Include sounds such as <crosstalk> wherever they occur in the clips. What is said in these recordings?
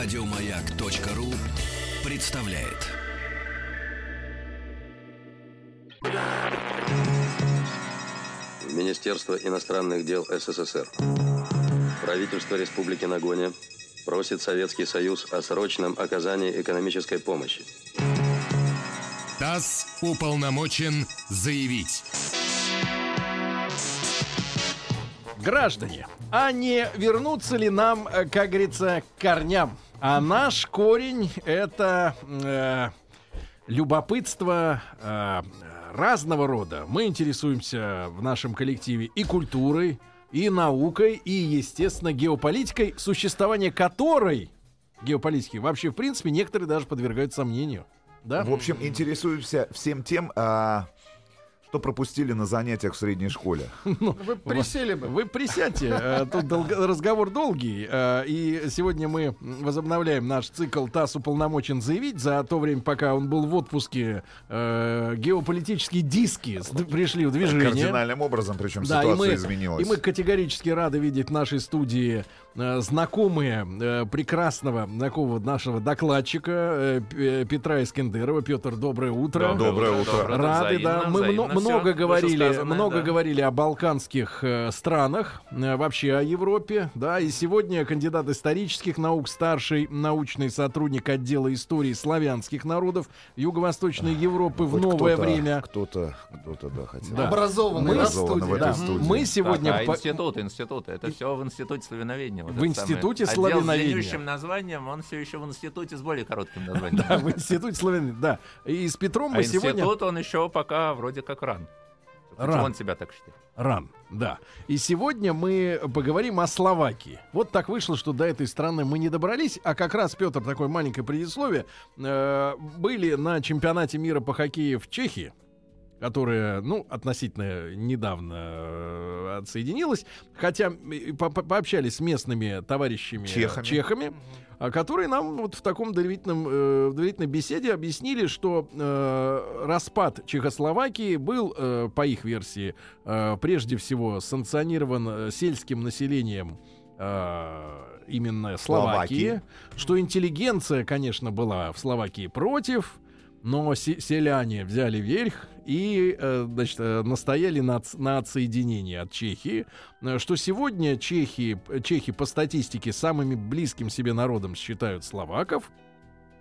Радиомаяк.ру представляет. Министерство иностранных дел СССР. Правительство Республики Нагоня просит Советский Союз о срочном оказании экономической помощи. ТАСС уполномочен заявить. Граждане, а не вернуться ли нам, э, как говорится, к корням? А наш корень это э, любопытство э, разного рода. Мы интересуемся в нашем коллективе и культурой, и наукой, и, естественно, геополитикой, существование которой геополитики вообще, в принципе, некоторые даже подвергают сомнению. Да? В общем, интересуемся всем тем, а, что пропустили на занятиях в средней школе. <laughs> Вы присели бы. Вы присядьте, э, тут долго- разговор долгий, э, и сегодня мы возобновляем наш цикл «ТАСС уполномочен заявить». За то время, пока он был в отпуске, э, геополитические диски пришли в движение. Кардинальным образом, причем Да, и ситуация мы, изменилась. и мы категорически рады видеть в нашей студии э, знакомые э, прекрасного знакомого нашего докладчика э, Петра Искендерова. Петр, доброе утро. Доброе утро. Рады, да. Взаимно, Мы взаимно мно- много говорили, много да. говорили о балканских э, странах, э, вообще о Европе, да. И сегодня кандидат исторических наук, старший научный сотрудник отдела истории славянских народов Юго-Восточной Европы в Хоть новое кто-то- время. Кто-то, кто-то, да, хотел. Да. Образованный Мы- в Образованный в этой Да, студии. мы сегодня Так, а по- институт, институт. Это все в институте славяноведения. Вот В институте Отдел славяноведения. с длиннющим названием, он все еще в институте с более коротким названием. Да, в институте славян, да. И с Петром А мы сегодня институт он еще пока вроде как ран. Ран. Почему он себя так считает? ран, да. И сегодня мы поговорим о Словакии. Вот так вышло, что до этой страны мы не добрались, а как раз Петр такое маленькое предисловие э, были на чемпионате мира по хоккею в Чехии которая, ну, относительно недавно э, отсоединилась, хотя по- по- пообщались с местными товарищами Чехами. чехами а, которые нам вот в таком доверительном, э, доверительной беседе объяснили, что э, распад Чехословакии был, э, по их версии, э, прежде всего санкционирован э, сельским населением э, именно Словакии, Словакии. что интеллигенция, конечно, была в Словакии против, но се- селяне взяли верх и, э, значит, э, настояли на, на отсоединении от Чехии, э, что сегодня чехи, чехи по статистике самыми близким себе народом считают словаков,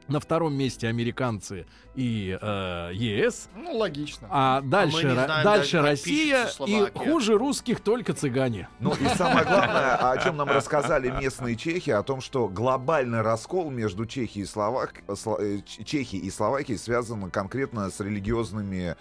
на втором месте американцы и э, ЕС, Ну, логично. а дальше, Ро- знаем дальше Россия и хуже русских только цыгане. Ну и самое главное, о чем нам рассказали местные чехи, о том, что глобальный раскол между Чехией и, Словак... Сло- э, Чехией и Словакией связан конкретно с религиозными,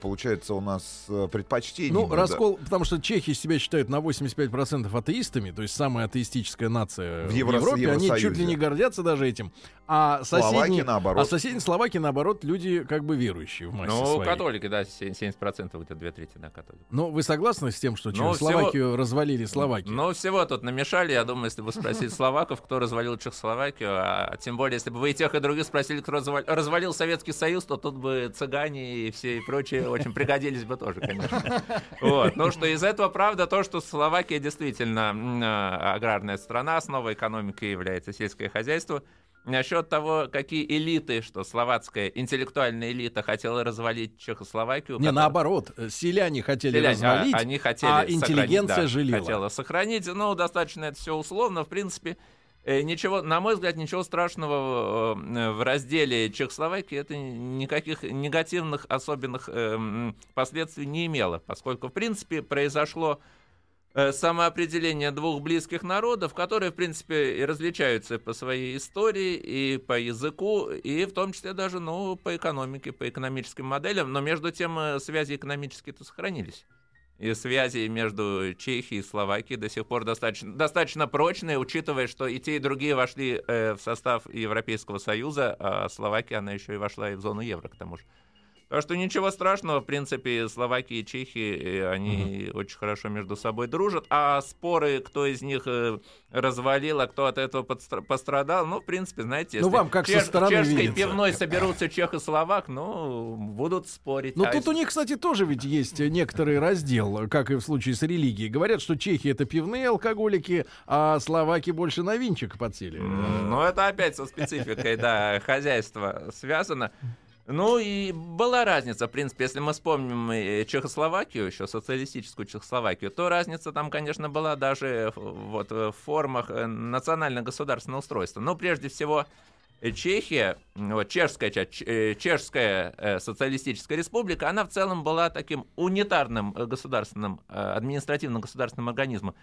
получается, у нас э, предпочтениями. Ну, да. раскол, потому что чехи себя считают на 85% атеистами, то есть самая атеистическая нация В в, Евро- Европе, они чуть ли не гордятся даже этим. А соседние, Словакии наоборот. а соседние Словакии, наоборот, люди как бы верующие в массе Ну, своей. католики, да, се- 70% это две трети, да, католики. Ну, вы согласны с тем, что Ну, Чехословакию развалили Словакию? Ну, всего тут намешали. Я думаю, если бы спросили словаков, кто развалил Чехословакию, а тем более, если бы вы и тех, и других спросили, кто развалил, развалил Советский Союз, то тут бы цыгане и все и прочие очень пригодились бы тоже, конечно. <laughs> Вот. Ну, что из этого правда то, что Словакия действительно а, аграрная страна, основой экономики является сельское хозяйство. Насчет того, какие элиты, что словацкая интеллектуальная элита хотела развалить Чехословакию. не, которая- наоборот, э, селяне хотели Селяне, а, развалить, они хотели а сохранить, интеллигенция да, жалела. Хотела сохранить. Ну, достаточно это все условно. В принципе, ничего, на мой взгляд, ничего страшного э, в разделе Чехословакии это никаких негативных особенных э, последствий не имело, поскольку, в принципе, произошло э, самоопределение двух близких народов, которые, в принципе, и различаются по своей истории, и по языку, и в том числе даже, ну, по экономике, по экономическим моделям, но между тем э, связи экономические-то сохранились. И связи между Чехией и Словакией до сих пор достаточно, достаточно прочные, учитывая, что и те, и другие вошли э, в состав Европейского Союза, а Словакия, она еще и вошла и в зону евро, к тому же. Так что ничего страшного, в принципе, Словакия и Чехия, э, они mm-hmm. очень хорошо между собой дружат. А споры, кто из них э, развалил, а кто от этого пострадал, ну, в принципе, знаете, ну, если ну, вам как чеш- со стороны чешской видится. пивной соберутся чех и словак, ну, будут спорить. Но а тут у них, кстати, тоже ведь есть некоторый раздел, как и в случае с религией. Говорят, что чехи это пивные алкоголики, а словаки больше на винчик подсели. Ну, это опять со спецификой, да, <laughs> хозяйства связано. Ну и была разница, в принципе, если мы вспомним Чехословакию, еще социалистическую Чехословакию, то разница там, конечно, была даже вот в формах э, национально-государственного устройства. Но прежде всего Чехия, вот, чешская, э, чешская э, социалистическая республика, она в целом была таким унитарным государственным, административным государственным организмом.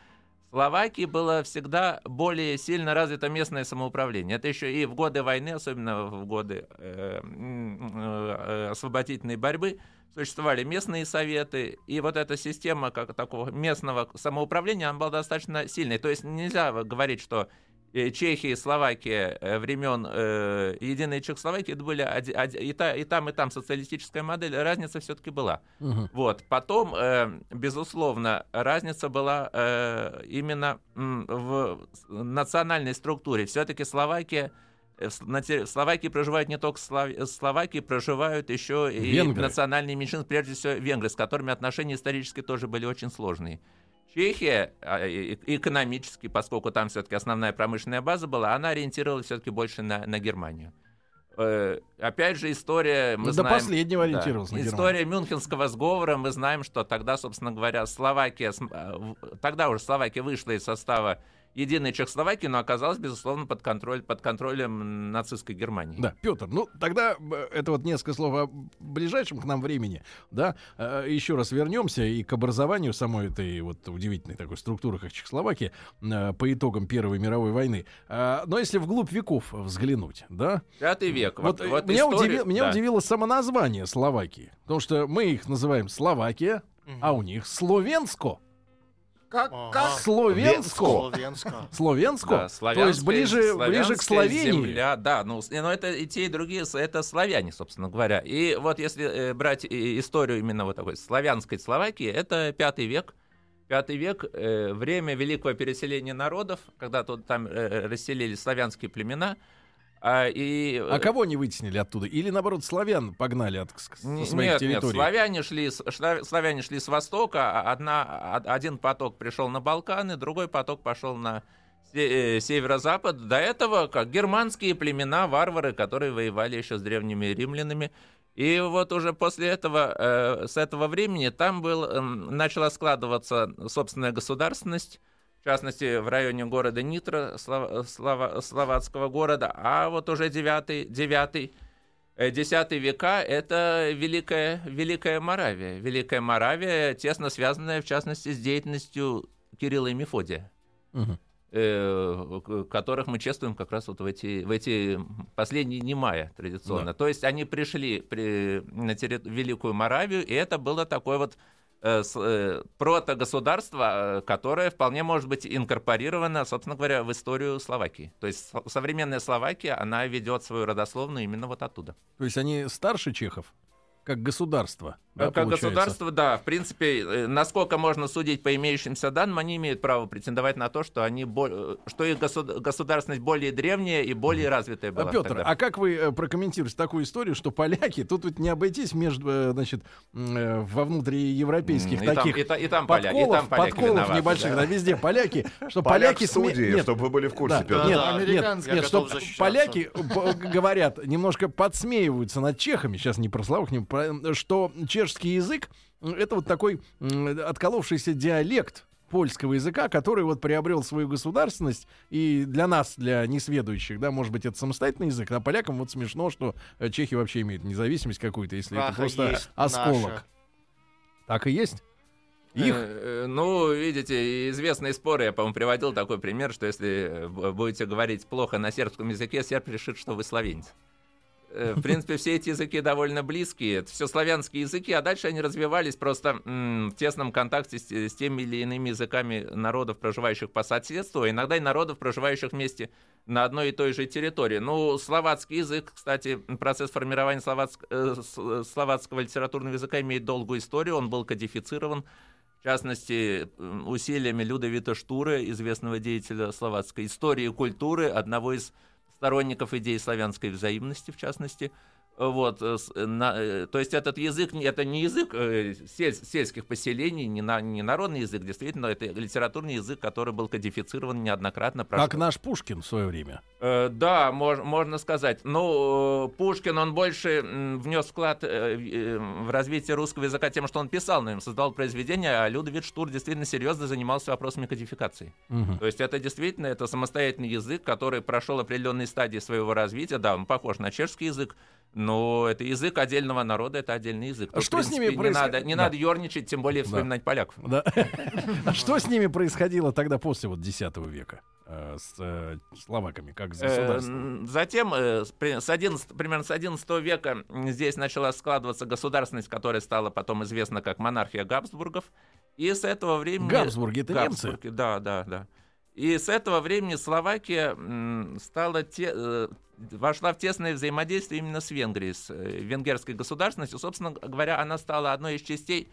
Словакии было всегда более сильно развито местное самоуправление. Это еще и в годы войны, особенно в годы э, э, освободительной борьбы, существовали местные советы, и вот эта система как такого местного самоуправления, она была достаточно сильной. То есть нельзя говорить, что Э, Чехия и Словакия э, времен э, Единой Чехословакии, это были оди, оди, и, та, и там, и там социалистическая модель, разница все-таки была. Угу. Вот. Потом, э, безусловно, разница была э, именно в национальной структуре. Все-таки Словакия э, в Словакии проживают не только Слов... Словакии, проживают еще и венгры. национальные меньшинства, прежде всего венгры, с которыми отношения исторически тоже были очень сложные. Чехия а, экономически, поскольку там все-таки основная промышленная база была, она ориентировалась все-таки больше на, на Германию. Э, опять же, история... Мы ну, знаем, до последнего ориентировался да, История Мюнхенского сговора. Мы знаем, что тогда, собственно говоря, Словакия... А, тогда уже Словакия вышла из состава единой Чехословакии, но оказалась, безусловно, под, контроль, под контролем нацистской Германии. Да, Петр, ну тогда э, это вот несколько слов о ближайшем к нам времени, да, э, еще раз вернемся и к образованию самой этой вот удивительной такой структуры, как Чехословакия, э, по итогам Первой мировой войны. Но если вглубь веков взглянуть, да? Пятый век. Вот, вот, вот меня, историю, удивило, да. меня удивило само название Словакии, потому что мы их называем Словакия, угу. а у них Словенско. Как, ага. как? Словенско. Словенско. Словенско. Да, То есть ближе, ближе к Словении. Земля, да, ну, но это и те, и другие, это славяне, собственно говоря. И вот если э, брать историю именно вот такой славянской Словакии, это пятый век. Пятый век, э, время великого переселения народов, когда тут там э, расселились славянские племена, а, и... а кого не вытеснили оттуда? Или, наоборот, славян погнали от с своих нет, территорий? Нет, славяне шли, славяне шли с востока, а одна, один поток пришел на Балканы, другой поток пошел на э, северо-запад. До этого как германские племена, варвары, которые воевали еще с древними римлянами. И вот уже после этого, э, с этого времени там был, э, начала складываться собственная государственность, частности, в районе города Нитро, Слова, Слова, словацкого города, а вот уже 9, 9 10 века — это Великая, Великая Моравия. Великая Моравия, тесно связанная, в частности, с деятельностью Кирилла и Мефодия. Угу которых мы чествуем как раз вот в эти, в эти последние дни мая традиционно. Да. То есть они пришли при, на территорию Великую Моравию, и это было такое вот Э, э, протогосударство, э, которое вполне может быть инкорпорировано, собственно говоря, в историю Словакии. То есть современная Словакия, она ведет свою родословную именно вот оттуда. То есть они старше чехов? Как государство. Да, как получается. государство, да. В принципе, э, насколько можно судить по имеющимся данным, они имеют право претендовать на то, что они э, что их государственность более древняя и более развитая была. Петр, тогда. а как вы э, прокомментируете такую историю, что поляки, тут ведь не обойтись между, значит, во внутриевропейских и таких там, и, и там поляки, подколов, и там поляки подколов виноваты, небольших, да. да, везде поляки, что поляки... студии, нет, чтобы вы были в курсе, да, Петр. Нет, да, нет, нет, что поляки говорят, немножко подсмеиваются над чехами, сейчас не про славу к ним, что чешский язык это вот такой отколовшийся диалект польского языка, который вот приобрел свою государственность, и для нас, для несведущих, да, может быть, это самостоятельный язык, а полякам вот смешно, что э, чехи вообще имеют независимость какую-то, если Праха это просто осколок. Наша. Так и есть? Их? Э, э, ну, видите, известные споры, я, по-моему, приводил такой пример, что если будете говорить плохо на сербском языке, серб решит, что вы словенец. Э, В принципе, все эти языки довольно близкие. Это все славянские языки, а дальше они развивались просто в тесном контакте с, теми или иными языками народов, проживающих по соседству, а иногда и народов, проживающих вместе на одной и той же территории. Ну, словацкий язык, кстати, процесс формирования словацк- э, словацкого литературного языка имеет долгую историю. Он был кодифицирован, в частности, усилиями Людовита Штура, известного деятеля словацкой истории и культуры, одного из сторонников идеи славянской взаимности, в частности. Вот, э, э, на- э, то есть этот язык, это не язык сель- сельских поселений, не, на- не народный язык, действительно, это литературный язык, который был кодифицирован неоднократно. Как прошло- наш Пушкин в свое время. Э, да, мож- можно сказать. Ну, Пушкин, он больше внес вклад в развитие русского языка тем, что он писал на нем, создал произведения, а Людовид Штур действительно серьезно занимался вопросами кодификации. Мгм. То есть это действительно это самостоятельный язык, который прошел определенные стадии своего развития. Да, он похож на чешский язык, но это язык отдельного народа, это отдельный язык. А Тут, что в с ними принципе, не надо, не Да. надо ерничать, тем более вспоминать поляков. Да. А что с ними происходило тогда после вот X века? э, С э, словаками, как с Э, государством? Затем, э, с при- с 11 примерно с 11 века здесь начала складываться государственность, которая стала потом известна как монархия Габсбургов. И с этого времени... Габсбурги это немцы? Габсбурги, да, да, да. И с этого времени Словакия м, стала те, э, вошла в тесное взаимодействие именно с Венгрией, с э, венгерской государственностью. Собственно говоря, она стала одной из частей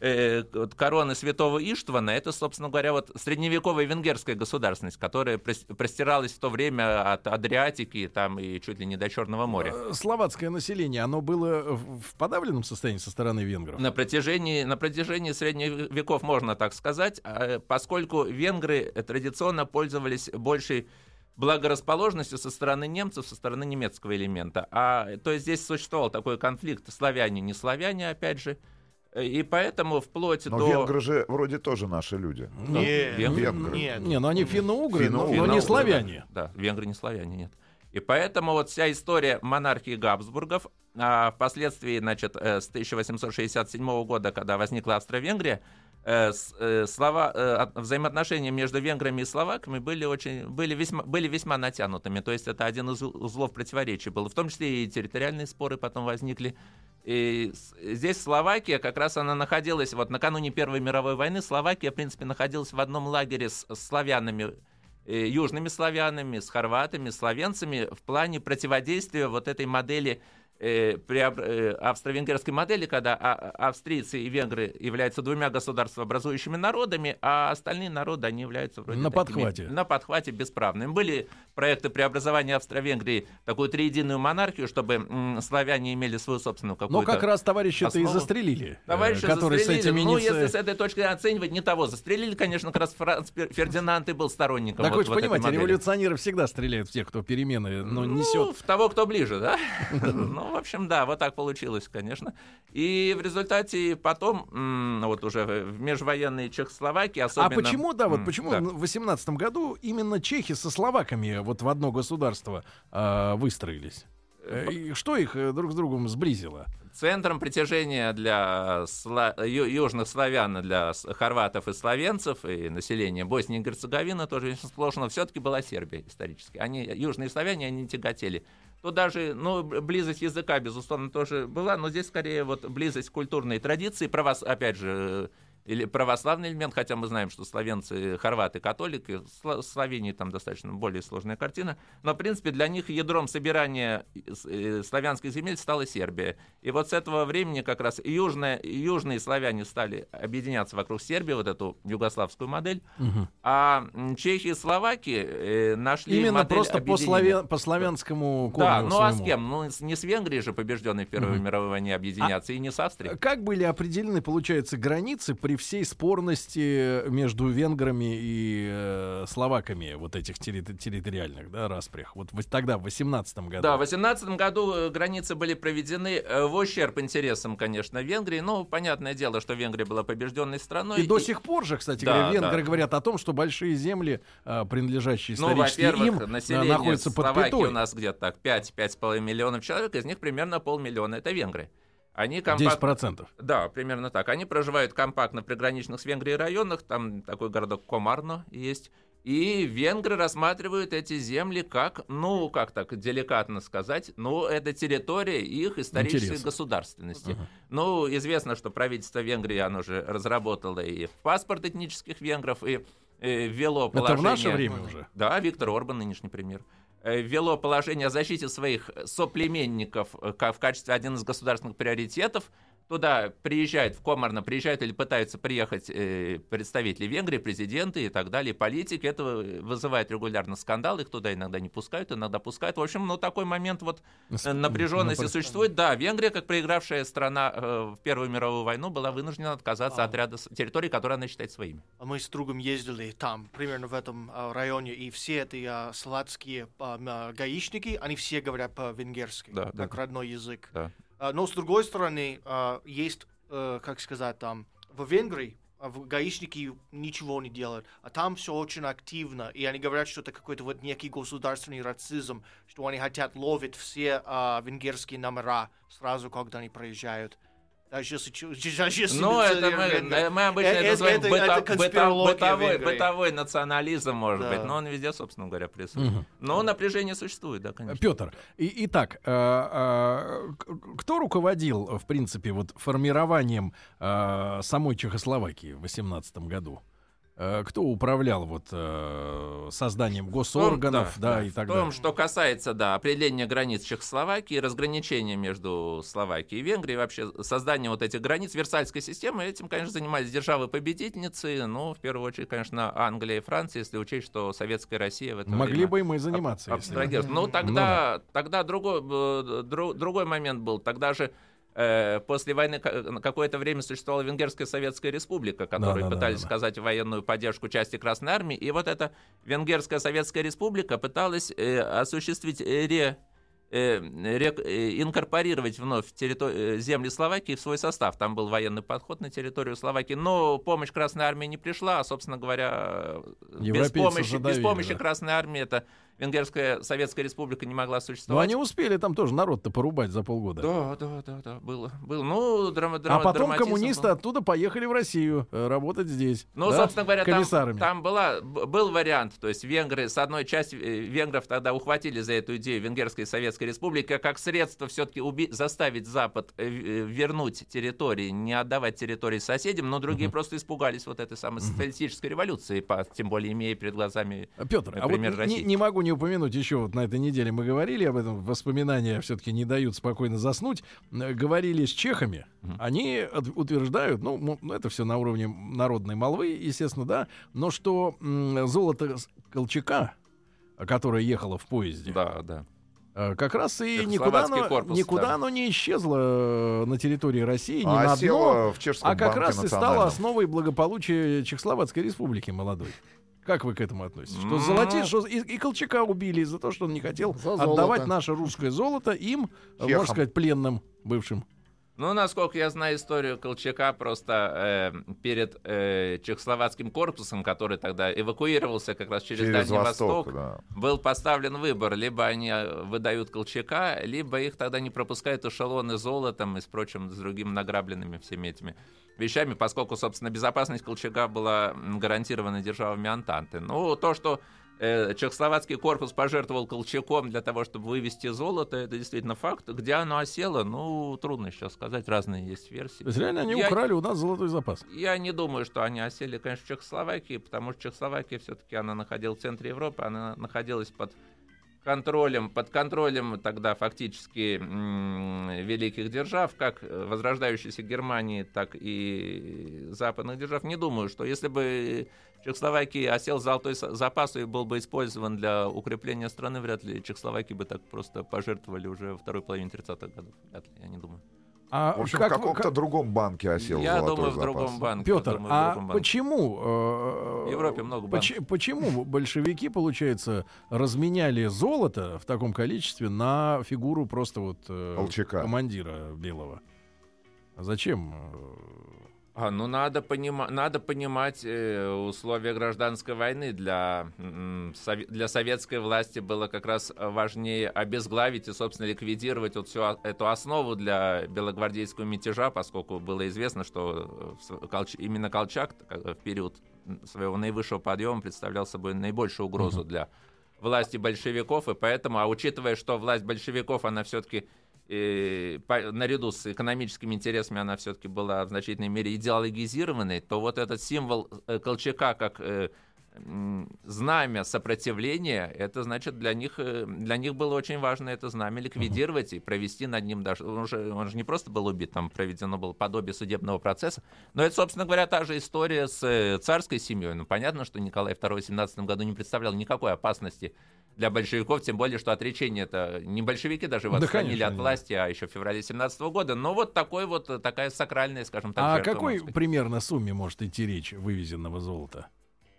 э, короны святого Иштвана, это, собственно говоря, вот средневековая венгерская государственность, которая прос- простиралась в то время от Адриатики там, и чуть ли не до Черного моря. Э, Словацкое население, оно было в подавленном состоянии со стороны венгров? На протяжении, на протяжении средних веков, можно так сказать, а, поскольку венгры традиционно пользовались большей благорасположенностью со стороны немцев, со стороны немецкого элемента. А, то есть здесь существовал такой конфликт славяне, не славяне, опять же. И поэтому вплоть Но до... венгры же вроде тоже наши люди. Нет, Венгры. нет. Не, ну они финно-угры, но, но не славяне. Да, венгры не славяне, нет. И поэтому вот вся история монархии Габсбургов, а впоследствии, значит, э, с 1867 года, когда возникла Австро-Венгрия, э, с- э, слова, э, от- взаимоотношения между венграми и словаками были, очень, были, весьма, были весьма натянутыми. То есть это один из узлов противоречий был. В том числе и территориальные споры потом возникли. И с- здесь Словакия, как раз она находилась, вот накануне Первой мировой войны, Словакия, в принципе, находилась в одном лагере с, с славянами, э, южными славянами, с хорватами, словенцами в плане противодействия вот этой модели э, преобр- э, австро-венгерской модели, когда а- а- австрийцы и венгры являются двумя государствообразующими народами, а остальные народы, они являются вроде На такими- подхвате. на подхвате бесправными. Были проекты преобразования Австро-Венгрии, такую триединую монархию, чтобы славяне имели свою собственную Но какую-то... как раз товарища-то и основу. застрелили. э, Товарищи которые с застрелили. этими ну, если с этой точки оценивать, не того. Застрелили, конечно, как раз Франц Фер- Фердинанд и был сторонником Так вот, вы же вот понимаете, революционеры всегда стреляют в тех, кто перемены но Ну, несет. в того, кто ближе, <laughs> да? Ну, в общем, да, вот так получилось, конечно. И в результате потом, вот уже в межвоенной Чехословакии, А особенно... почему, да, вот почему в 18 году именно чехи со словаками вот в одно государство а, выстроились? Э, и Что их э, друг с другом сблизило? Центром притяжения для сла- ю- южных славян, для хорватов и словенцев и населения Боснии и Герцеговины тоже очень сложно, все-таки была Сербия исторически. Они, южные славяне, они тяготели. Тут даже, ну, близость языка, безусловно, тоже была, но здесь скорее вот близость культурной традиции, правос, опять же, э, или православный элемент, хотя мы знаем, что славянцы, хорваты, католики, в Словении там достаточно более сложная картина, но, в принципе, для них ядром собирания э, славянских земель стала Сербия. И вот с этого времени как раз южные, южные славяне стали объединяться вокруг Сербии, вот эту югославскую модель, а м, чехи и словаки э, нашли Именно модель просто по, объединения. славя- по славянскому корню Да, ну а с кем? Ну, не с Венгрией же, побежденной в Первой мировой войне, объединяться, и не с Австрией. Как были определены, получается, границы при всей спорности между венграми и э, словаками вот этих терри- территориальных да, распрях? Вот тогда, в 18 году. Да, в 18 году э, границы были проведены э, в ущерб интересам, конечно, Венгрии. Ну, понятное дело, что Венгрия была побежденной страной. И до сих пор же, кстати Да, говоря, венгры да. говорят о том, что большие земли, а, принадлежащие Ну, исторически им, население находятся под Словакии пятой. у нас где-то так 5-5,5 миллионов человек, из них примерно полмиллиона это венгры. Они компакт... 10%. Да, примерно так. Они проживают компактно в приграничных с Венгрией районах, там такой городок Комарно есть. И венгры рассматривают эти земли как, ну, как так деликатно сказать, ну, это территория их исторической Интересно. государственности. Ага. Ну, известно, что правительство Венгрии, оно же разработало и паспорт этнических венгров, и э, ввело Это положение... в наше время уже. Да, Виктор Орбан, нынешний премьер, э, ввело положение о защите своих соплеменников э, в качестве один из государственных приоритетов. Туда приезжают, в Комарно приезжают или пытаются приехать э, представители Венгрии, президенты и так далее, политики. Это вызывает регулярно скандал, их туда иногда не пускают, иногда пускают. В общем, ну такой момент вот э, напряженности напр- существует. Да, Венгрия, как проигравшая страна э, в Первую мировую войну, была вынуждена отказаться А. от ряда территорий, которые она считает своими. А Мы с другом ездили там, примерно в этом а, районе, и все эти словацкие а, м, а, гаишники, они все говорят по-венгерски, да, как да. родной язык. Да. А, но с другой стороны, а, есть, э, как сказать, там, в Венгрии а, в- гаишники ничего не делают, а там все очень активно, и они говорят, что это какой-то вот некий государственный расизм, что они хотят ловить все венгерские номера сразу, когда они проезжают. Даже если, чу- даже если Ну, это мы, э, мы обычно Э, это это- называем это- быто- это конспирология бытовой, бытовой национализм, может Да. быть, но он везде, собственно говоря, присутствует. Мгм. Но напряжение существует, да, конечно. Петр, и, итак, э, э, кто руководил, в принципе, вот формированием э, самой Чехословакии в 18 году? Э, кто управлял вот э, созданием госорганов, том- да, и так В том, далее? что касается, да, определения границ Чехословакии, разграничения между Словакией и Венгрией, вообще создание вот этих границ, Версальской системы, этим, конечно, занимались державы-победительницы, ну, в первую очередь, конечно, Англия и Франция, если учесть, что Советская Россия в это Могли время бы и мы заниматься. если бы. абстрагироваться. Ну, тогда, тогда другой, э, дру- другой момент был. Тогда же после войны какое-то время существовала Венгерская Советская Республика, которые Да-да-да-да-да. пытались сказать военную поддержку части Красной Армии. И вот эта Венгерская Советская Республика пыталась э, осуществить э, ре э, э, инкорпорировать вновь территор- э, земли Словакии в свой состав. Там был военный подход на территорию Словакии, но помощь Красной Армии не пришла, а, собственно говоря, без Европейцы помощи, без задавили, помощи да. Красной Армии эта Венгерская Советская Республика не могла Но существовать. они успели там тоже народ-то порубать за полгода. Да, да, да, да, было, было. Ну, драма, А драма- потом драматизм коммунисты был. оттуда поехали в Россию э, работать здесь. Ну, да, собственно говоря, там, комиссарами. там была, б- был вариант, то есть венгры, с одной части э, венгров тогда ухватили за эту идею Венгерской Советской Республики, а как средство все-таки заставить Запад э, вернуть территории, не отдавать территории соседям, но другие просто испугались вот этой самой социалистической революции, по- тем более имея перед глазами Петр, а вот Например, не, России. не могу не упомянуть еще вот на этой неделе мы говорили об этом, воспоминания все-таки не дают спокойно заснуть. Э, Говорили с чехами, они утверждают, ну, ну, это все на уровне народной молвы, естественно, да, но что золото Колчака, которое ехало в поезде, Да, да. э, как раз и никуда, оно, корпус, никуда да. оно не исчезло э, на территории России, ни А на осело одно, в а как раз и стало основой благополучия Чехословацкой республики молодой. Как вы к этому относитесь? Что Ну, золоте, что и, и Колчака убили из-за того, что он не хотел За отдавать золото. наше русское золото им, э, Чехам. можно сказать, пленным бывшим. Ну, насколько я знаю историю Колчака, просто э, перед э, Чехословацким корпусом, который тогда эвакуировался как раз через, Через Дальний Восток, Восток, да. был поставлен выбор. Либо они э, выдают Колчака, либо их тогда не пропускают эшелоны золотом и с прочим, с другими награбленными всеми этими вещами, поскольку, собственно, безопасность Колчака была гарантирована державами Антанты. Ну, то, что Чехословацкий корпус пожертвовал Колчаком для того, чтобы вывести золото, это действительно факт. Где оно осело, ну, трудно сейчас сказать, разные есть версии. То есть реально они Я- украли у нас золотой запас. Я не думаю, что они осели, конечно, в Чехословакии, потому что Чехословакия все-таки она находилась в центре Европы, она находилась под контролем, под контролем тогда фактически великих держав, как э, возрождающейся Германии, так и западных держав. Не думаю, что если бы в Чехословакии осел золотой с- запас и был бы использован для укрепления страны, вряд ли Чехословакии бы так просто пожертвовали уже во второй половине 30-х годов. Вряд ли, я не думаю. А В общем, как в каком-то как- другом банке осел я золотой думаю, в запас. другом банке. Петр, думаю, в а другом банке. почему э, В Европе много банков. поч- почему большевики, получается, разменяли золото в таком количестве на фигуру просто вот э, Колчака. командира белого? А Зачем? А, ну, надо, понима- надо понимать э, условия гражданской войны. Для, м, сове- для советской власти было как раз важнее обезглавить и, собственно, ликвидировать вот всю о- эту основу для белогвардейского мятежа, поскольку было известно, что э, Колч- именно Колчак в период своего наивысшего подъема представлял собой наибольшую угрозу для власти большевиков, и поэтому, а учитывая, что власть большевиков, она все-таки э, по- наряду с экономическими интересами она все-таки была в значительной мере идеологизированной, то вот этот символ э, Колчака как э, знамя сопротивления, это значит для них, э, для них было очень важно это знамя ликвидировать и провести над ним даже, он же, он же не просто был убит, там проведено было подобие судебного процесса, но это, собственно говоря, та же история с э, царской семьей. Ну, понятно, что Николай II в 17 году не представлял никакой опасности для большевиков, тем более, что отречение это не большевики даже его Да, отстранили конечно, от власти, а еще в феврале 17 года. Но вот такой вот, такая сакральная, скажем так, А жертва, какой примерно сумме может идти речь вывезенного золота?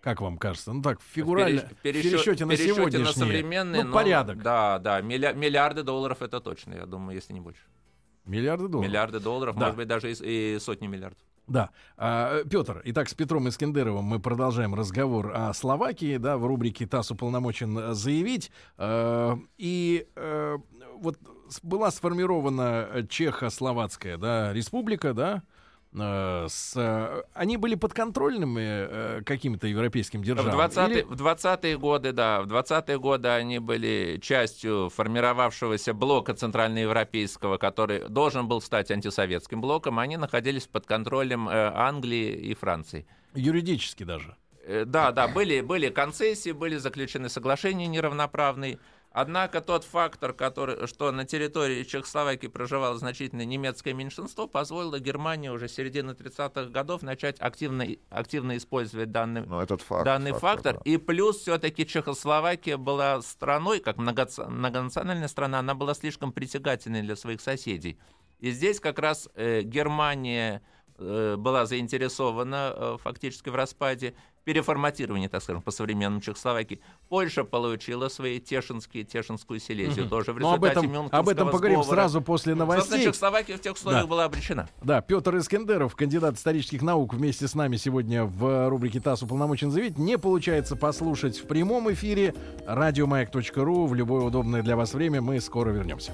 Как вам кажется? Ну так, фигурально, в В пересчё- пересчете на пересчёте сегодняшние. на современные, ну, ну, порядок. Да, да, миллиарды долларов это точно, я думаю, если не больше. Миллиарды долларов. Миллиарды долларов, Да. может быть, даже и, и сотни миллиардов. Да. А, Петр, итак, с Петром Искендеровым мы продолжаем разговор о Словакии, да, в рубрике ТАСС уполномочен заявить. Э, И э, вот была сформирована Чехословацкая, да, республика, да, с, э, они были подконтрольными э, каким-то европейским В державам? 20-е, Или- в 20-е годы, да, в 20-е годы они были частью формировавшегося блока центральноевропейского, который должен был стать антисоветским блоком. Они находились под контролем э, Англии и Франции. Юридически даже. Э, Да, да, были, были концессии, были заключены соглашения неравноправные. Однако тот фактор, который, что на территории Чехословакии проживало значительное немецкое меньшинство, позволило Германии уже середины 30-х годов начать активно, активно использовать данный, Ну, этот факт. данный фактор. да. И плюс все-таки Чехословакия была страной, как многонациональная страна, она была слишком притягательной для своих соседей. И здесь как раз э, Германия была заинтересована э, фактически в распаде, переформатировании, так скажем, по современному Чехословакии. Польша получила свои Тешинские, Тешинскую Силезию тоже в Ну, об результате этом, Мюнхенского об этом поговорим сговора. сразу после Собственно, новостей. Чехословакия в тех условиях Да. была обречена. Да, Петр Искендеров, кандидат исторических наук, вместе с нами сегодня в рубрике ТАСС уполномочен заявить. Не получается послушать в прямом эфире. Радиомаяк.ру в любое удобное для вас время. Мы скоро вернемся.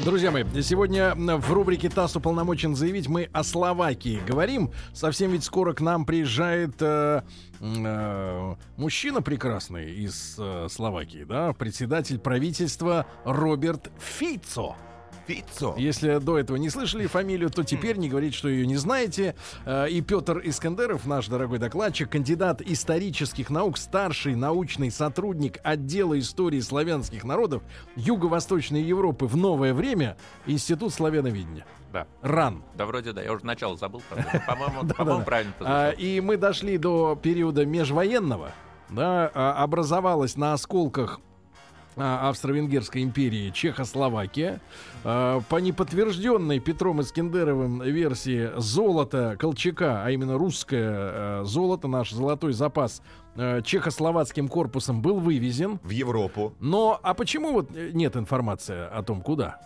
Друзья мои, сегодня в рубрике ТАСС уполномочен заявить мы о Словакии говорим. Совсем ведь скоро к нам приезжает э, э, мужчина прекрасный из э, Словакии, да, председатель правительства Роберт Фицо. Фицо. Если до этого не слышали фамилию, то теперь не говорите, что ее не знаете. Э, И Петр Искандеров, наш дорогой докладчик, кандидат исторических наук, старший научный сотрудник отдела истории славянских народов Юго-Восточной Европы в новое время, Институт славяноведения. Да. РАН. Да, вроде да, я уже начало забыл, <laughs> по-моему, по-моему, правильно А. И мы дошли до периода межвоенного. Да, а, образовалась на осколках Австро-Венгерской империи Чехословакия. А, По неподтвержденной Петром Искендеровым версии золото Колчака, а именно русское э, золото, наш золотой запас, чехословацким корпусом был вывезен. В Европу. Но а почему вот э, нет информации о том, куда?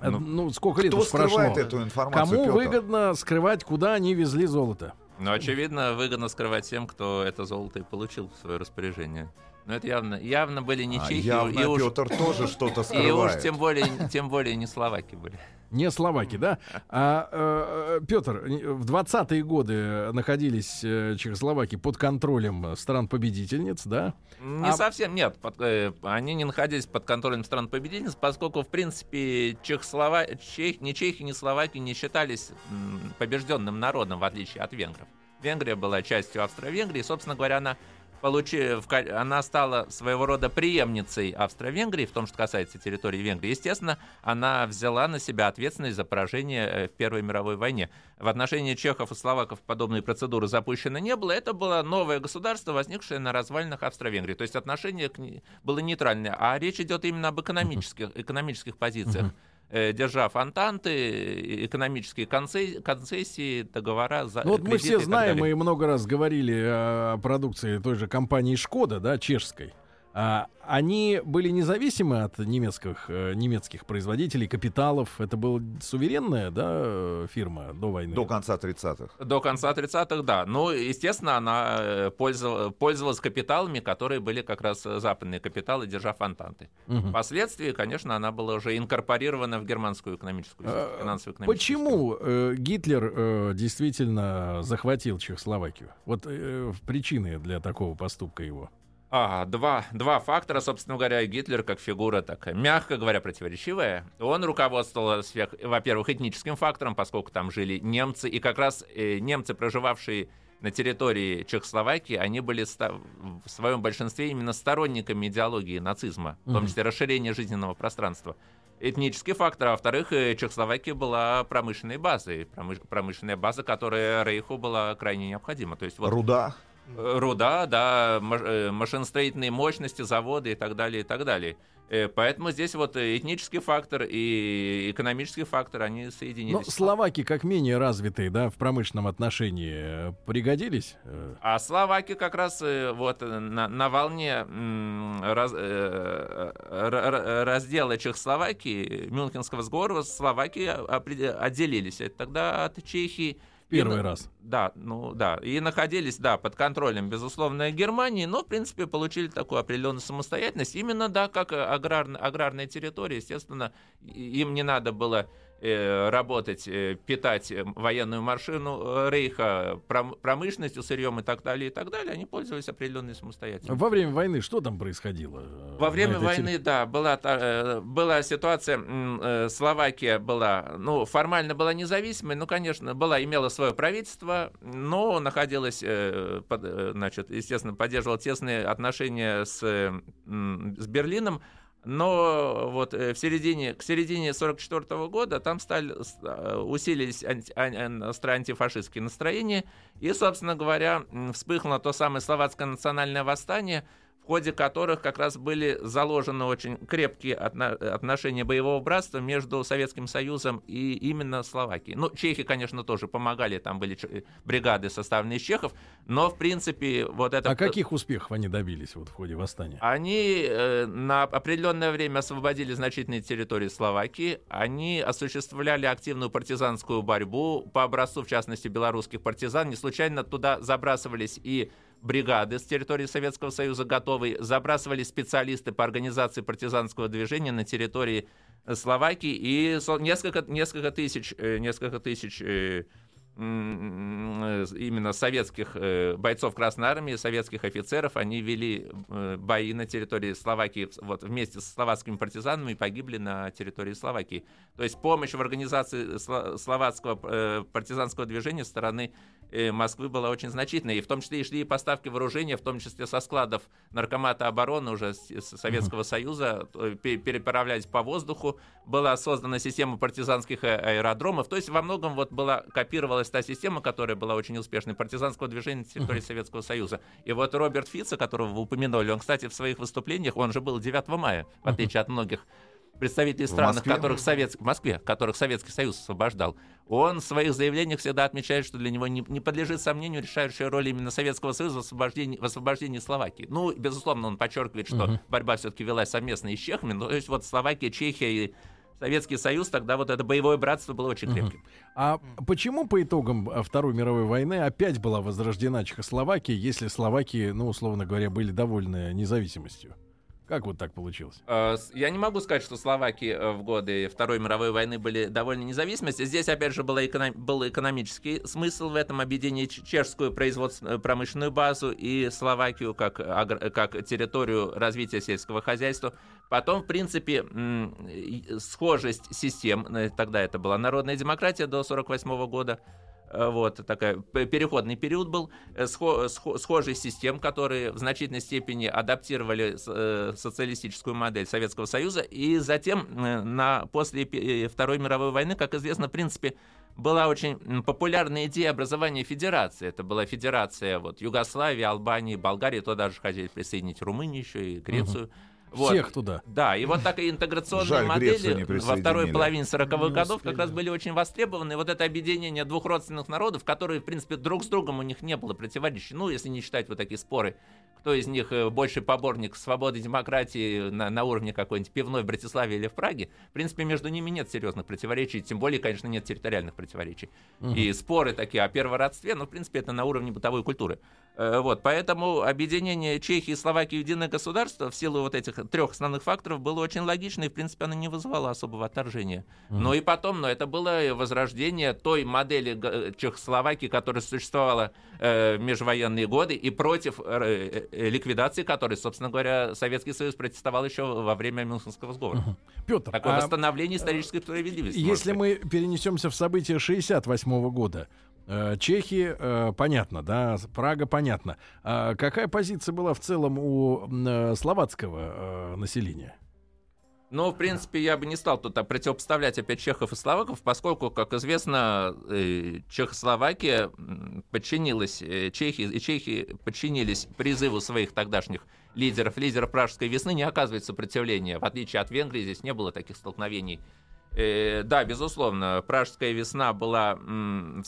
Э, Ну, Ну, сколько лет Кто прошло? скрывает эту информацию, Кому Пётр? выгодно скрывать, куда они везли золото? Но, очевидно, выгодно скрывать тем, кто это золото и получил в свое распоряжение. Но это явно, явно были не А, чехи, явно и, уж, Петр тоже <laughs> что-то и уж скрывает. тем более, тем более не словаки были. Не словаки, да? А, Петр, в 20-е годы находились э, Чехословаки под контролем стран-победительниц, да? Не А- совсем, нет. под- э, они не находились под контролем стран-победительниц, поскольку, в принципе, Чехослова... Чех... ни чехи, ни словаки не считались м, побежденным народом, в отличие от венгров. Венгрия была частью Австро-Венгрии, и, собственно говоря, она получив, она стала своего рода преемницей Австро-Венгрии в том, что касается территории Венгрии. Естественно, она взяла на себя ответственность за поражение э, в Первой мировой войне. В отношении чехов и словаков подобные процедуры запущено не было. Это было новое государство, возникшее на развалинах Австро-Венгрии. То есть отношение к было нейтральное. А речь идет именно об экономических, экономических позициях. э, держав антанты, экономические концессии, договора за Ну вот мы все знаем и много раз говорили о продукции той же компании Шкода, да, чешской. А, они были независимы от немецких, э, немецких производителей, капиталов. Это была суверенная да, фирма до войны? До конца 30-х. До конца 30-х, да. Ну, естественно, она э, пользовалась, пользовалась капиталами, которые были как раз западные капиталы, держа фонтанты. Угу. Впоследствии, конечно, она была уже инкорпорирована в германскую экономическую, а, финансовую экономическую Почему э, Гитлер э, действительно захватил Чехословакию? Вот э, причины для такого поступка его. А, два, два фактора, собственно говоря, Гитлер как фигура такая, мягко говоря, противоречивая. Он руководствовался, во-первых, этническим фактором, поскольку там жили немцы, и как раз э, немцы, проживавшие на территории Чехословакии, они были в своем большинстве именно сторонниками идеологии нацизма, в том числе расширения жизненного пространства. Этнический фактор, а во-вторых, э, Чехословакия была промышленной базой, промыш, промышленная база, которая Рейху была крайне необходима. То есть вот, Руда. Э, руда, да, э, машиностроительные мощности, заводы и так далее, и так далее. Э, поэтому здесь вот этнический фактор и экономический фактор, они соединились. Но словаки, как менее развитые, да, в промышленном отношении, пригодились? А словаки как раз вот на, на волне раз, раздела Чехословакии, Мюнхенского сговора, Словакии отделились. Это тогда от Чехии Первый и, раз. Да, ну да. И находились, да, под контролем, безусловно, Германии, но, в принципе, получили такую определенную самостоятельность. Именно, да, как аграрная, территория, естественно, им не надо было работать, э, питать э, военную машину Рейха промышленностью, сырьем и так далее, и так далее, они пользовались определенной самостоятельностью. Во время войны что там происходило? Во время войны, да, была, была ситуация, Словакия была, ну, формально была независимой, ну, конечно, была, имела свое правительство, но находилась, значит, естественно, поддерживала тесные отношения с, с Берлином, но вот э, в середине, к середине 1944 года там стали, э, усилились анти, антифашистские настроения, и, собственно говоря, вспыхнуло то самое словацкое национальное восстание – в ходе которых как раз были заложены очень крепкие отношения боевого братства между Советским Союзом и именно Словакией. Ну, чехи, конечно, тоже помогали, там были бригады, составленные из чехов, но, в принципе, вот это... А каких успехов они добились вот в ходе восстания? Они э, на определенное время освободили значительные территории Словакии, они осуществляли активную партизанскую борьбу по образцу, в частности, белорусских партизан. Не случайно туда забрасывались и бригады с территории Советского Союза готовы, забрасывали специалисты по организации партизанского движения на территории Словакии, и несколько, несколько тысяч, э, несколько тысяч э, именно советских бойцов Красной Армии, советских офицеров, они вели бои на территории Словакии вот, вместе с словацкими партизанами и погибли на территории Словакии. То есть помощь в организации словацкого партизанского движения со стороны Э, Москвы была очень значительной. И в том числе и шли поставки вооружения, в том числе со складов Наркомата обороны уже Советского Союза, э, переправлялись по воздуху. Была создана система партизанских э, аэродромов. То есть во многом вот была, копировалась та система, которая была очень успешной, партизанского движения на территории Советского Союза. И вот Роберт Фица, которого вы упомянули, он, кстати, в своих выступлениях, он же был 9 мая, в отличие от многих представителей стран, в которых Совет... в Москве, которых Советский Союз освобождал, он в своих заявлениях всегда отмечает, что для него не, не подлежит сомнению решающая роль именно Советского Союза в освобождении, в освобождении Словакии. Ну, безусловно, он подчеркивает, что угу. борьба все-таки велась совместно и с чехами, но то есть вот Словакия, Чехия и Советский Союз, тогда вот это боевое братство было очень крепким. Угу. А почему по итогам а, Второй мировой войны опять была возрождена Чехословакия, если Словакии, ну, условно говоря, были довольны независимостью? Как вот так получилось? Э, я не могу сказать, что Словаки э, в годы Второй мировой войны были довольно независимости. Здесь, опять же, была эконом... был экономический смысл в этом объединении чешскую производственную промышленную базу и Словакию как, как территорию развития сельского хозяйства. Потом, в принципе, схожесть систем, э, тогда это была народная демократия до 1948 года, Э, вот такой переходный период был э, схожий систем, которые в значительной степени адаптировали э, социалистическую модель Советского Союза. И затем, на, после Второй мировой войны, как известно, в принципе, была очень популярная идея образования федерации. Это была федерация вот, Югославии, Албании, Болгарии, туда даже хотели присоединить Румынию еще и Грецию. Uh-huh. Вот. Всех туда. Да, и вот такие интеграционные Жаль, модели во второй половине 40-х Не годов успели. как раз были очень востребованы. И вот это объединение двух родственных народов, которые, в принципе, друг с другом у них не было противоречий. Ну, если не считать вот такие споры, кто из них э, больше поборник свободы и демократии на, на уровне какой-нибудь пивной в Братиславе или в Праге. В принципе, между ними нет серьезных противоречий, тем более, конечно, нет территориальных противоречий. И споры такие о первородстве, ну, в принципе, это на уровне бытовой культуры. Э, Вот, поэтому объединение Чехии и Словакии в единое государство в силу вот этих трех основных факторов было очень логично, и, в принципе, оно не вызывало особого отторжения. Но и потом, но это было возрождение той модели г- Чехословакии, которая существовала э, в межвоенные годы, и против э, э, ликвидации которой, собственно говоря, Советский Союз протестовал еще во время Мюнхенского сговора. Петр, Такое а восстановление исторической справедливости. если мы перенесемся в события 68 года, э, Чехии, э, понятно, да, Прага, понятно. А какая позиция была в целом у э, словацкого населения? Ну, в принципе, я бы не стал тут противопоставлять опять чехов и словаков, поскольку, как известно, Чехословакия подчинилась Чехии, и чехи подчинились призыву своих тогдашних лидеров. Лидеров Пражской весны не оказывает сопротивления. В отличие от Венгрии, здесь не было таких столкновений. Э, да, безусловно, Пражская весна была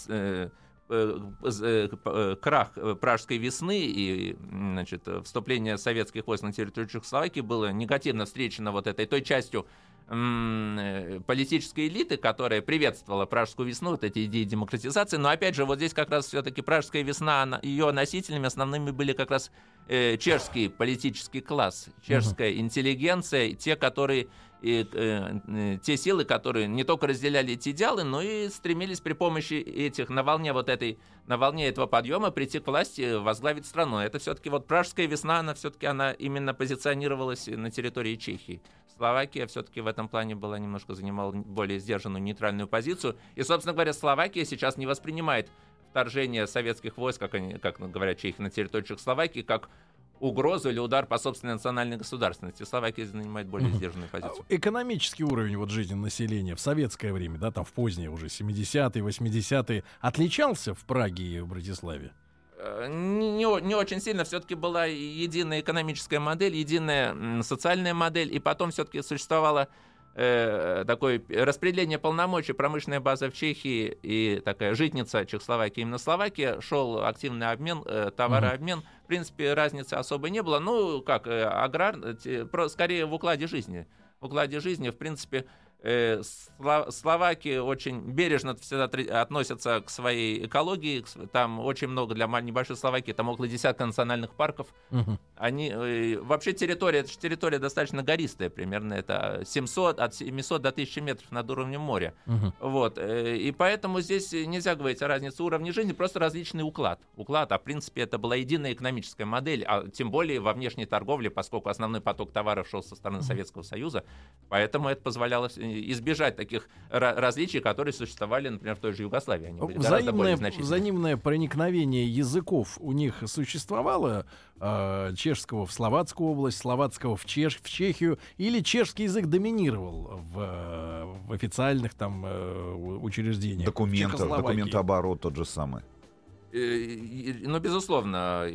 э, э, э, крах Пражской весны и значит, вступление советских войск на территорию Чехословакии было негативно встречено вот этой той частью политической элиты, которая приветствовала Пражскую весну, вот эти идеи демократизации. Но опять же, вот здесь как раз все-таки Пражская весна, она- ее носителями основными были как раз э, чешский политический класс, чешская интеллигенция, и те, которые и, э, э, те силы, которые не только разделяли эти идеалы, но и стремились при помощи этих на волне вот этой на волне этого подъема прийти к власти, возглавить страну. Это все-таки вот пражская весна, она все-таки она именно позиционировалась на территории Чехии. Словакия все-таки в этом плане была немножко занимала более сдержанную нейтральную позицию. И, собственно говоря, Словакия сейчас не воспринимает вторжение советских войск, как, они, как говорят чехи, на территорию Чехословакии, как угрозу или удар по собственной национальной государственности. Словакия занимает более сдержанную А позицию. Экономический уровень вот жизни населения в советское время, да, там в поздние уже 70-е, 80-е, отличался в Праге и в Братиславе? Э, Не, не очень сильно все-таки была единая экономическая модель, единая социальная модель, и потом все-таки существовало э, такое распределение полномочий, промышленная база в Чехии и такая житница Чехословакии, именно Словакия, шел активный обмен, э, товарообмен. В принципе, разницы особо не было. Ну, как, э, аграр, э, те- про- скорее в укладе жизни. В укладе жизни, в принципе, э, Словаки очень бережно всегда относятся к своей экологии. Там очень много для небольшой Словакии, там около десятка национальных парков. Они, э, вообще территория, это же территория достаточно гористая, примерно это 700, от 700 до 1000 метров над уровнем моря. Вот, э, и поэтому здесь нельзя говорить о разнице уровня жизни, просто различный уклад. Уклад, а в принципе это была единая экономическая модель, а тем более во внешней торговле, поскольку основной поток товаров шел со стороны Советского Союза, поэтому это позволяло э, избежать таких ра- различий, которые существовали, например, в той же Югославии. Они были Взаимное, взаимное проникновение языков у них существовало э, чешского в словацкую область, словацкого в, Чеш, в Чехию, или чешский язык доминировал в, в официальных там э, учреждениях? Чехословакии? документооборот тот же самый. Э, Ну, безусловно,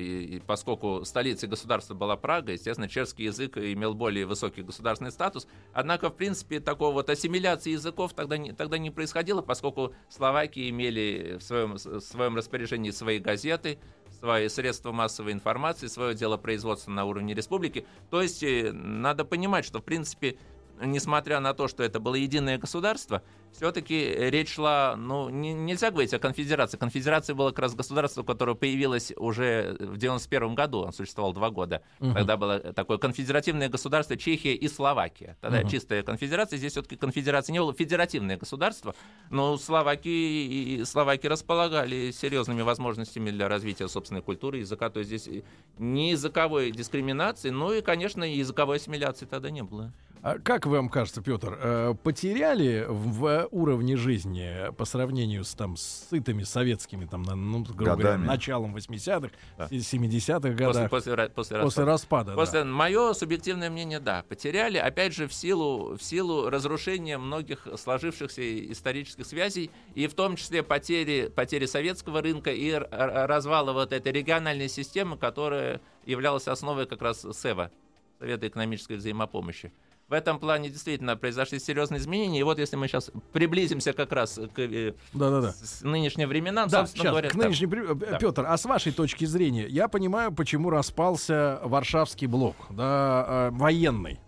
поскольку столицей государства была Прага, естественно, чешский язык имел более высокий государственный статус. Однако, в принципе, такого вот ассимиляции языков тогда не, тогда не происходило, поскольку словаки имели в своем, в своем распоряжении свои газеты, свои средства массовой информации, свое дело производства на уровне республики. То есть э, надо понимать, что, в принципе, несмотря на то, что это было единое государство, все-таки речь шла, ну, не- нельзя говорить о конфедерации. Конфедерация была как раз государство, которое появилось уже в 91 году, он существовал два года. Тогда было такое конфедеративное государство Чехия и Словакия. Тогда чистая конфедерация, здесь все-таки конфедерации не было, федеративное государство, но словаки и словаки располагали серьезными возможностями для развития собственной культуры, языка, то есть здесь ни языковой дискриминации, ну и, конечно, языковой ассимиляции тогда не было. А как вам кажется, Петр, э, потеряли в уровне жизни по сравнению с там с сытыми советскими там ну, грубо говоря, началом 80-х, 70-х После, годах, после, после после распада. распада? да. После, мое субъективное мнение, да, потеряли, опять же, в силу, в силу разрушения многих сложившихся исторических связей, и в том числе потери, потери советского рынка и развала вот этой региональной системы, которая являлась основой как раз СЭВа, Совета экономической взаимопомощи. В этом плане действительно произошли серьезные изменения. И вот если мы сейчас приблизимся как раз к э, Да-да-да. с нынешним временам, Да, собственно сейчас, говоря, к да. при- э, Петр, а с вашей точки зрения, я понимаю, почему распался Варшавский блок, да, э, военный.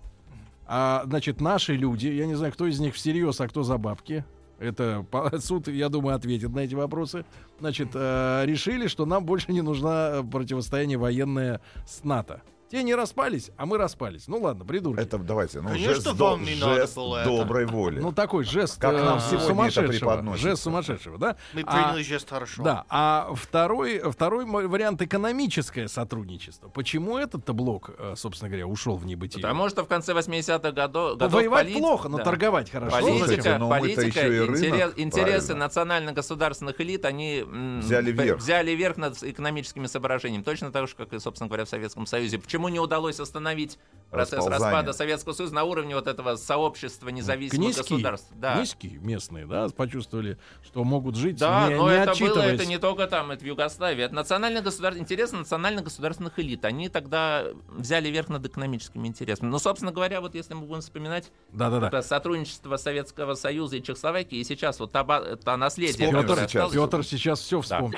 А, значит, наши люди, я не знаю, кто из них всерьез, а кто за бабки, это <laughs> суд, я думаю, ответит на эти вопросы. Значит, э, решили, что нам больше не нужна противостояние военное с НАТО. Те не распались, а мы распались. Ну ладно, придурки. Это давайте, ну, Конечно, жест, до- вам не надо жест было это. доброй воли. Ну такой жест Как э, нам сегодня это сумасшедшего. Жест сумасшедшего, да? Мы А- приняли жест хорошо. Да, а второй, второй вариант экономическое сотрудничество. Почему этот-то блок, э, собственно говоря, ушел в небытие? Потому что в конце 80-х годов, Ну, годов воевать полит- плохо, но да. торговать хорошо. Политика, но политика, рынок, интерес- интересы национально-государственных элит, они Взяли верх. взяли верх над экономическими соображениями. Точно так же, как и, собственно говоря, в Советском Союзе. Почему не удалось остановить процесс распада Советского Союза на уровне вот этого сообщества независимых Низкие, государств? Да. низкие местные, да, почувствовали, что могут жить, Да, не, но не это было, это не только там, это в Югославии. Это национальное государство, интересы национально-государственных элит. Они тогда взяли верх над экономическими интересами. Ну, собственно говоря, вот если мы будем вспоминать Да-да-да. это сотрудничество Советского Союза и Чехословакии, и сейчас вот та, та наследие, которое сейчас. Петр сейчас все вспомнил.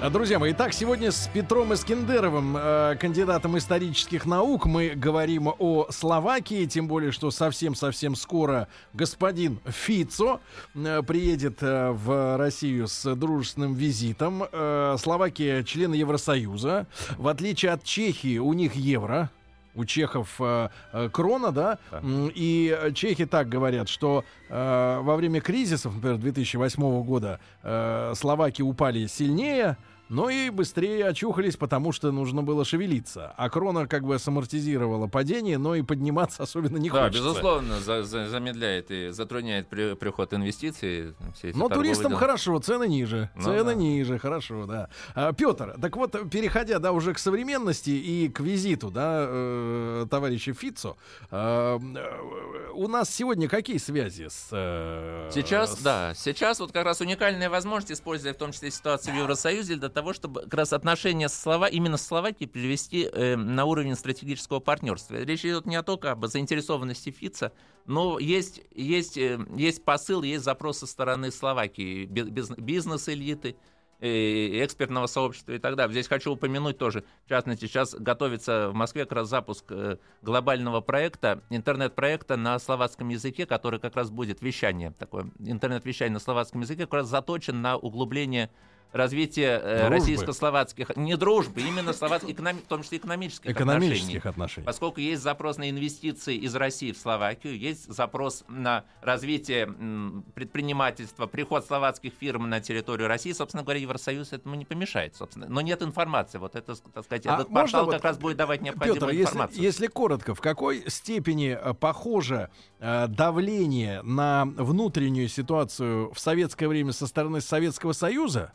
Друзья мои, итак, сегодня с Петром Искендеровым, э, кандидатом исторических наук, мы говорим о Словакии, тем более, что совсем-совсем скоро господин Фицо э, приедет э, в Россию с дружественным визитом. Э, Словакия член Евросоюза. В отличие от Чехии, у них евро. У чехов э, э, крона, да? М, И э, чехи так говорят, что э, во время кризисов, например, 2008 года, э, Словаки упали сильнее, но и быстрее очухались, потому что нужно было шевелиться. А крона как бы самортизировала падение, но и подниматься особенно не Да, хочется. безусловно, за- за- замедляет и затрудняет при- приход инвестиций. Но туристам дела. хорошо, цены ниже. Ну цены да. ниже, хорошо, да. А, Петр, так вот, переходя, да, уже к современности и к визиту, да, э, товарища Фицо, э, э, у нас сегодня какие связи с... э, Сейчас, с- да, сейчас вот как раз уникальная возможность, используя в том числе ситуацию в Евросоюзе, для того, чтобы как раз отношения с Слова... именно с Словакией привести э, на уровень стратегического партнерства. Речь идет не только об заинтересованности Фица, но есть, есть, э, есть посыл, есть запрос со стороны Словакии, би- биз- бизнес-элиты, э, экспертного сообщества и так далее. Здесь хочу упомянуть тоже, в частности, сейчас готовится в Москве как раз запуск э, глобального проекта, интернет-проекта на словацком языке, который как раз будет вещание, такое интернет-вещание на словацком языке, как раз заточен на углубление развития э, Дружбы. российско-словацких, не дружбы, именно словацких, экономи- в том числе экономических, экономических отношений. отношений. Поскольку есть запрос на инвестиции из России в Словакию, есть запрос на развитие предпринимательства, приход словацких фирм на территорию России, собственно говоря, Евросоюз этому не помешает, собственно. Но нет информации. Вот это, так сказать, А этот портал вот, как раз будет давать необходимую Петр, если, информацию. если коротко, в какой степени э, похоже э, давление на внутреннюю ситуацию в советское время со стороны Советского Союза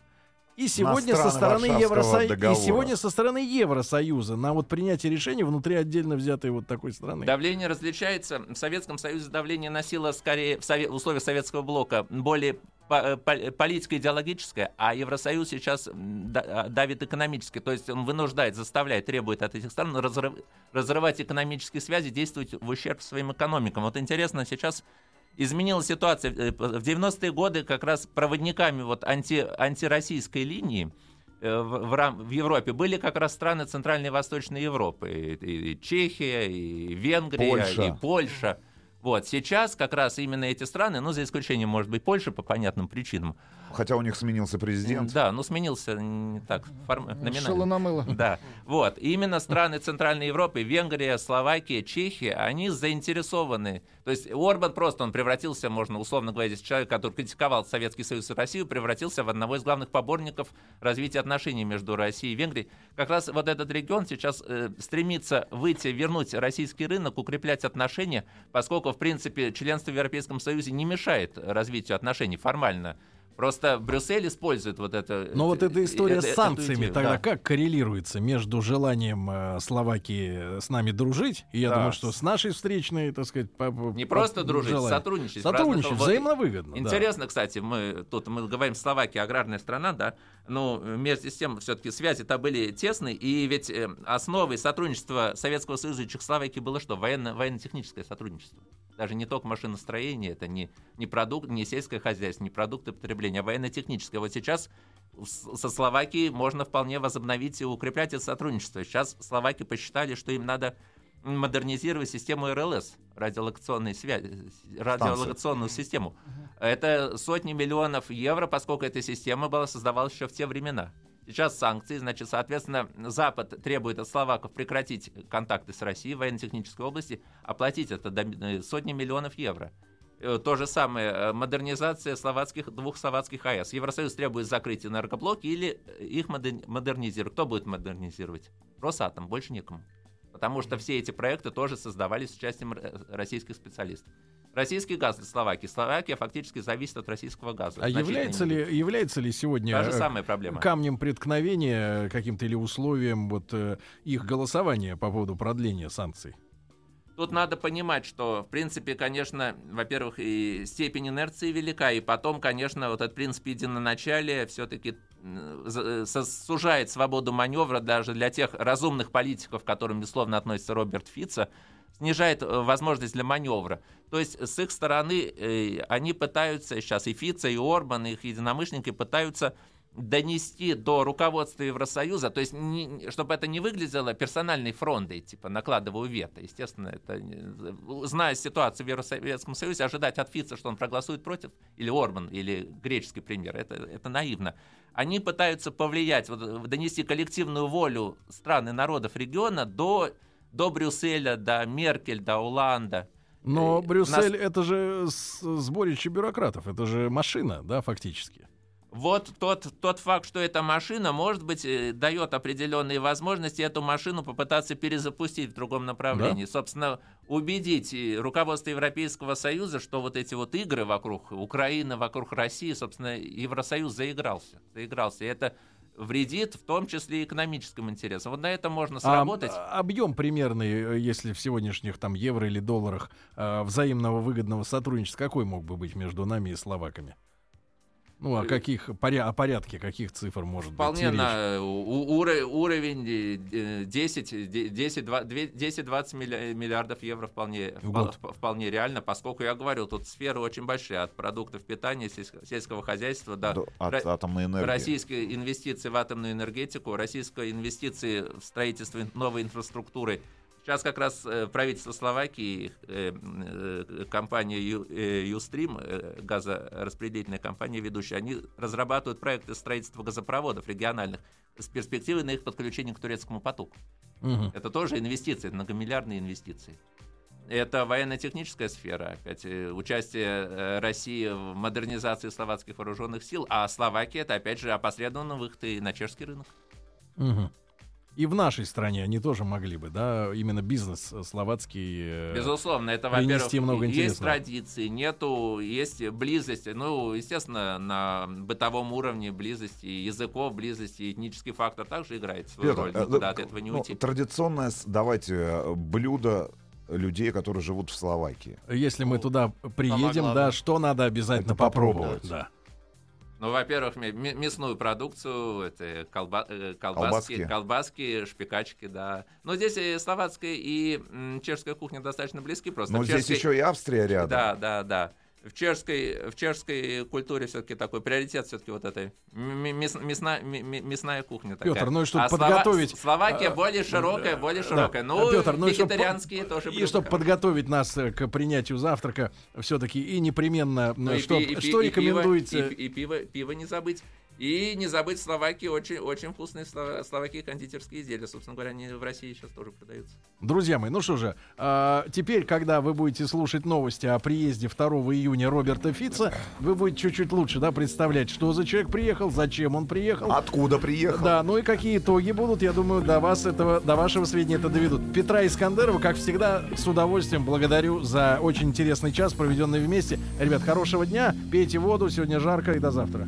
и сегодня со стороны Евросоюза и сегодня со стороны Евросоюза на вот принятие решений внутри отдельно взятой вот такой страны? Давление различается. В Советском Союзе давление носило скорее в, сове- в условиях советского блока более по- э, по- политико-идеологическое, а Евросоюз сейчас а, давит экономически. То есть он вынуждает, заставляет, требует от этих стран разрыв- разрывать экономические связи, действовать в ущерб своим экономикам. Вот интересно, сейчас изменилась ситуация. Э, В 90-е годы как раз проводниками вот анти, антироссийской линии э, в, в рам- в Европе были как раз страны Центральной и Восточной Европы. И- и Чехия, и Венгрия, Польша. и Польша. Вот, сейчас как раз именно эти страны, ну, за исключением, может быть, Польши по понятным причинам. Хотя у них сменился президент. Да, ну, сменился не так, форм... номинально. Шило на мыло. Да, вот. И именно страны Центральной Европы, Венгрия, Словакия, Чехия, они заинтересованы. То есть Орбан просто, он превратился, можно условно говоря, здесь человек, который критиковал Советский Союз и Россию, превратился в одного из главных поборников развития отношений между Россией и Венгрией. Как раз вот этот регион сейчас э, стремится выйти, вернуть российский рынок, укреплять отношения, поскольку, в принципе, членство в Европейском Союзе не мешает развитию отношений формально Просто Брюссель использует вот это. Но вот э, эта история э, с санкциями идею, тогда да. как коррелируется между желанием э, Словакии с нами дружить? И я Да. думаю, что с нашей встречной, так сказать, по- Не по- просто дружить, желанием. сотрудничать. Сотрудничать, разных- взаимно выгодно. да. Интересно, кстати, мы тут мы говорим Словакия аграрная страна, да, но вместе с тем все-таки связи-то были тесные, и ведь э, основой сотрудничества Советского Союза и Чехословакии было что? Военно, военно-техническое сотрудничество. Даже не только машиностроение, это не, не продукт, не сельское хозяйство, не продукты потребления, а военно-техническое. Вот сейчас со Словакией можно вполне возобновить и укреплять это сотрудничество. Сейчас словаки посчитали, что им надо модернизировать систему РЛС, радиолокационной связи, радиолокационную систему. Это сотни миллионов евро, поскольку эта система была создавалась еще в те времена. Сейчас санкции, значит, соответственно, Запад требует от словаков прекратить контакты с Россией в военно-технической области, оплатить это до э, сотни миллионов евро. Э, То же самое, э, модернизация словацких, двух словацких АЭС. Евросоюз требует закрыть энергоблоки или их модер- модернизировать. Кто будет модернизировать? Росатом, больше некому. Потому что все эти проекты тоже создавались с участием российских специалистов. Российский газ для Словакии. Словакия фактически зависит от российского газа. А является ли, является ли сегодня Та же э, самая проблема. камнем преткновения каким-то или условием вот э, их голосования по поводу продления санкций? Тут надо понимать, что, в принципе, конечно, во-первых, и степень инерции велика, и потом, конечно, вот этот принцип единоначалия все-таки сужает свободу маневра даже для тех разумных политиков, к которым, безусловно, относится Роберт Фица, снижает э, возможность для маневра. То есть с их стороны э, они пытаются сейчас, и Фица, и Орбан, и их единомышленники пытаются донести до руководства Евросоюза, то есть не- чтобы это не выглядело персональной фронтой, типа накладываю вето. Естественно, это не- зная ситуацию в Евросоветском Союзе, ожидать от Фица, что он проголосует против, или Орбан, или греческий премьер, это, это наивно. Они пытаются повлиять, вот, донести коллективную волю стран и народов региона до, до Брюсселя, до Меркель, до Оланда. Но Э, Брюссель нас- это же сборище бюрократов, это же машина, да, фактически. Вот тот, тот факт, что эта машина, может быть, э, дает определенные возможности эту машину попытаться перезапустить в другом направлении. Собственно, убедить руководство Европейского Союза, что вот эти вот игры вокруг Украины, вокруг России, собственно, Евросоюз заигрался. Заигрался. И это вредит в том числе и экономическим интересам. Вот на это можно сработать. А, объем примерный, э, если в сегодняшних там евро или долларах э, взаимного выгодного сотрудничества, какой мог бы быть между нами и словаками? Ну, о каких поря- о порядке каких цифр может Э, Вполне быть речь? на у- уро- уровень э, э, 10, де- 10, два- две- 10-20 милля- миллиардов евро вполне, вполне реально, поскольку я говорю, тут сферы очень большие, от продуктов питания, сельско- сельского хозяйства до До- От Ра- атомной энергии. российские инвестиции в атомную энергетику, российские инвестиции в строительство новой инфраструктуры. Сейчас как раз э, правительство Словакии, э, э, компания Юстрим, газораспределительная компания ведущая, они разрабатывают проекты строительства газопроводов региональных с перспективой на их подключение к турецкому потоку. Мгм. Это тоже инвестиции, многомиллиардные инвестиции. Это военно-техническая сфера, опять участие России в модернизации словацких вооруженных сил, а Словакия это опять же опосредованно выход и на чешский рынок. Мгм. И в нашей стране они тоже могли бы, да, именно бизнес э, словацкий. э, Безусловно, это, принести во-первых, много есть интересного. традиции, нету, есть близость, ну, естественно, на бытовом уровне близости языков, близости, этнический фактор также играет свою Петр, роль, э, никуда ну, от этого не ну, уйти. Традиционное, давайте, блюдо людей, которые живут в Словакии. Если мы туда приедем, да, что надо обязательно Это попробовать? попробовать. Да. Ну, во-первых, мясную продукцию, это колба- э, колбаски, Колбаски. колбаски, шпикачки, да. Но здесь и словацкая, и чешская кухня достаточно близки просто. Но В здесь чешской- еще и Австрия рядом. Да, да, да. В чешской, в чешской культуре все-таки такой приоритет все-таки вот этой мяс- мясная, м- м- мясная кухня такая. Пётр, ну и чтобы А Слова- подготовить, Словакия а, более широкая, более широкая. Ну, Пётр, ну и чтоб вегетарианские тоже И чтобы подготовить нас э, к принятию завтрака, все-таки и непременно, Ну, э, и что, и что и рекомендуете? И, и пиво, пиво не забыть. И не забыть Словакии, очень, очень вкусные слова- словаки кондитерские изделия. Собственно говоря, они в России сейчас тоже продаются. Друзья мои, ну что же, а, теперь, когда вы будете слушать новости о приезде 2 июня Роберта Фица, вы будете чуть-чуть лучше, да, представлять, что за человек приехал, зачем он приехал. Откуда приехал? Да, ну и какие итоги будут, я думаю, до вас этого, до вашего сведения это доведут. Петра Искандерова, как всегда, с удовольствием благодарю за очень интересный час, проведенный вместе. Ребят, хорошего дня, пейте воду, сегодня жарко и до завтра.